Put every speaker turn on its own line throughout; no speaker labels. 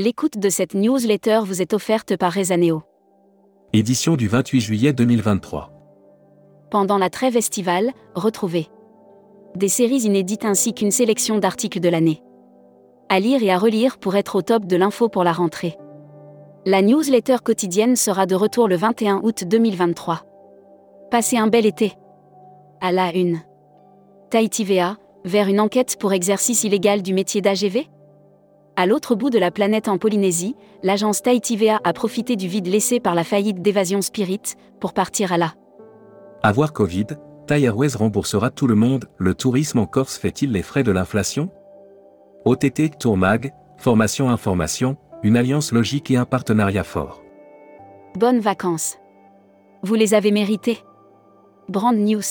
L'écoute de cette newsletter vous est offerte par Rezaneo.
Édition du 28 juillet 2023.
Pendant la trêve estivale, retrouvez des séries inédites ainsi qu'une sélection d'articles de l'année. À lire et à relire pour être au top de l'info pour la rentrée. La newsletter quotidienne sera de retour le 21 août 2023. Passez un bel été. À la une. Tahiti VA, vers une enquête pour exercice illégal du métier d'AGV À l'autre bout de la planète en Polynésie, l'agence Tahiti VA a profité du vide laissé par la faillite d'Évasion Spirit pour partir à la.
Avoir Covid, Thai Airways remboursera tout le monde. Le tourisme en Corse fait-il les frais de l'inflation? OTT Tourmag, formation information, une alliance logique et un partenariat fort.
Bonnes vacances. Vous les avez méritées. Brand News.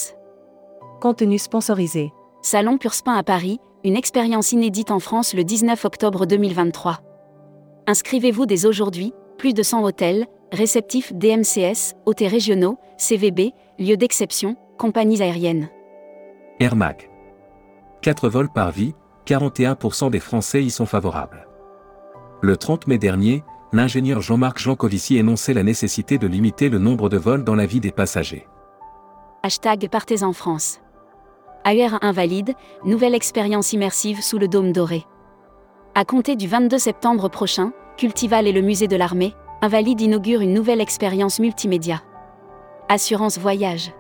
Contenu sponsorisé.
Salon Purspin à Paris, une expérience inédite en France le 19 octobre 2023. Inscrivez-vous dès aujourd'hui, plus de 100 hôtels, réceptifs DMCS, hôtels régionaux, CVB, lieux d'exception, compagnies aériennes.
Air Mac. 4 vols par vie, 41% des Français y sont favorables. Le 30 mai dernier, l'ingénieur Jean-Marc Jancovici énonçait la nécessité de limiter le nombre de vols dans la vie des passagers.
Hashtag Partez en France. AUR Invalide, nouvelle expérience immersive sous le dôme doré. À compter du 22 septembre prochain, Cultival et le musée de l'armée, Invalide inaugure une nouvelle expérience multimédia. Assurance voyage.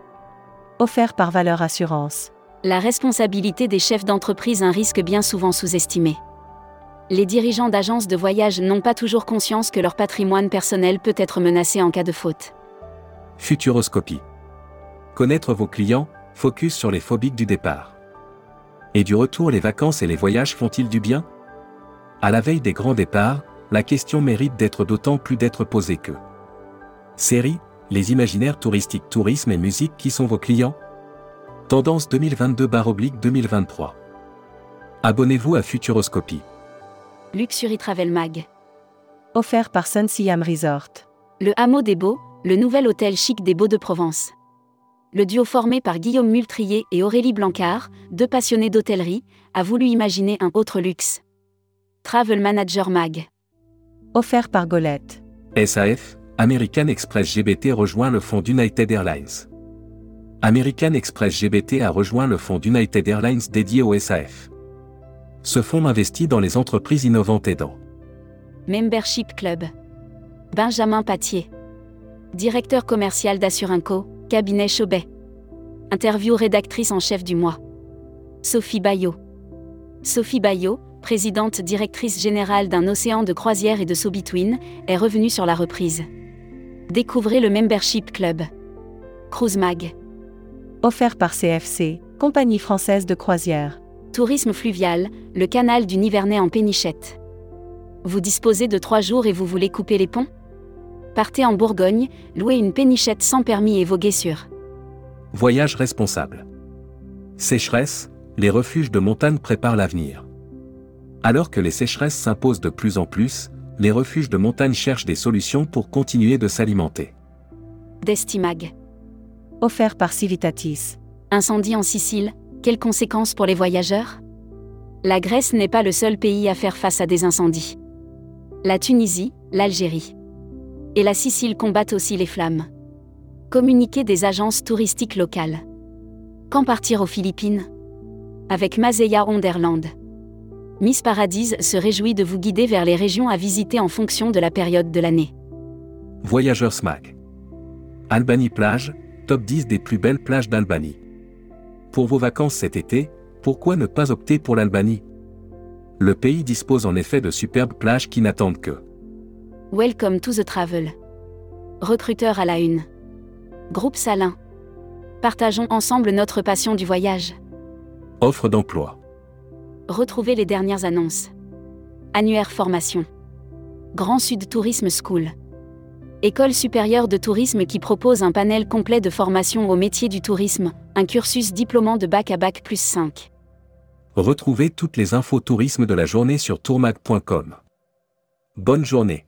Offert par Valeur Assurance.
La responsabilité des chefs d'entreprise un risque bien souvent sous-estimé les dirigeants d'agences de voyage n'ont pas toujours conscience que leur patrimoine personnel peut être menacé en cas de faute.
Futuroscopie. Connaître vos clients, focus sur les phobiques du départ. Et du retour, les vacances et les voyages font-ils du bien? À la veille des grands départs, la question mérite d'être d'autant plus d'être posée que. Série, les imaginaires touristiques, tourisme et musique qui sont vos clients? Tendance 2022-2023. Abonnez-vous à Futuroscopie.
Luxury Travel Mag.
Offert par Sun Siam Resort.
Le Hameau des Beaux, le nouvel hôtel chic des Beaux de Provence. Le duo formé par Guillaume Multrier et Aurélie Blancard, deux passionnés d'hôtellerie, a voulu imaginer un autre luxe. Travel Manager Mag.
Offert par Golette.
SAF, American Express GBT rejoint le fonds d'United Airlines. American Express GBT a rejoint le fonds d'United Airlines dédié au SAF ce fonds investit dans les entreprises innovantes aidant.
Membership Club. Benjamin Patier. Directeur commercial d'Assurinco, cabinet Chauvet. Interview rédactrice en chef du mois. Sophie Bayot. Sophie Bayot, présidente directrice générale d'un océan de croisière et de So-Between, est revenue sur la reprise. Découvrez le Membership Club. Cruise Mag.
Offert par CFC, compagnie française de croisière.
Tourisme fluvial, le canal du Nivernais en Pénichette. Vous disposez de trois jours et vous voulez couper les ponts? Partez en Bourgogne, louez une pénichette sans permis et voguez sur.
Voyage responsable. Sécheresse, les refuges de montagne préparent l'avenir. Alors que les sécheresses s'imposent de plus en plus, les refuges de montagne cherchent des solutions pour continuer de s'alimenter.
Destimag.
Offert par Civitatis.
Incendie en Sicile, quelles conséquences pour les voyageurs? La Grèce n'est pas le seul pays à faire face à des incendies. La Tunisie, l'Algérie et la Sicile combattent aussi les flammes. Communiquer des agences touristiques locales. Quand partir aux Philippines? Avec Mazeya Onderland. Miss Paradise se réjouit de vous guider vers les régions à visiter en fonction de la période de l'année.
Voyageurs SMAC. Albanie plage, top 10 des plus belles plages d'Albanie. Pour vos vacances cet été, pourquoi ne pas opter pour l'Albanie Le pays dispose en effet de superbes plages qui n'attendent que.
Welcome to the travel. Recruteur à la une. Groupe Salin. Partageons ensemble notre passion du voyage.
Offre d'emploi.
Retrouvez les dernières annonces. Annuaire formation. Grand Sud Tourisme School. École supérieure de tourisme qui propose un panel complet de formation au métier du tourisme, un cursus diplômant de bac à bac plus 5.
Retrouvez toutes les infos tourisme de la journée sur tourmag.com. Bonne journée.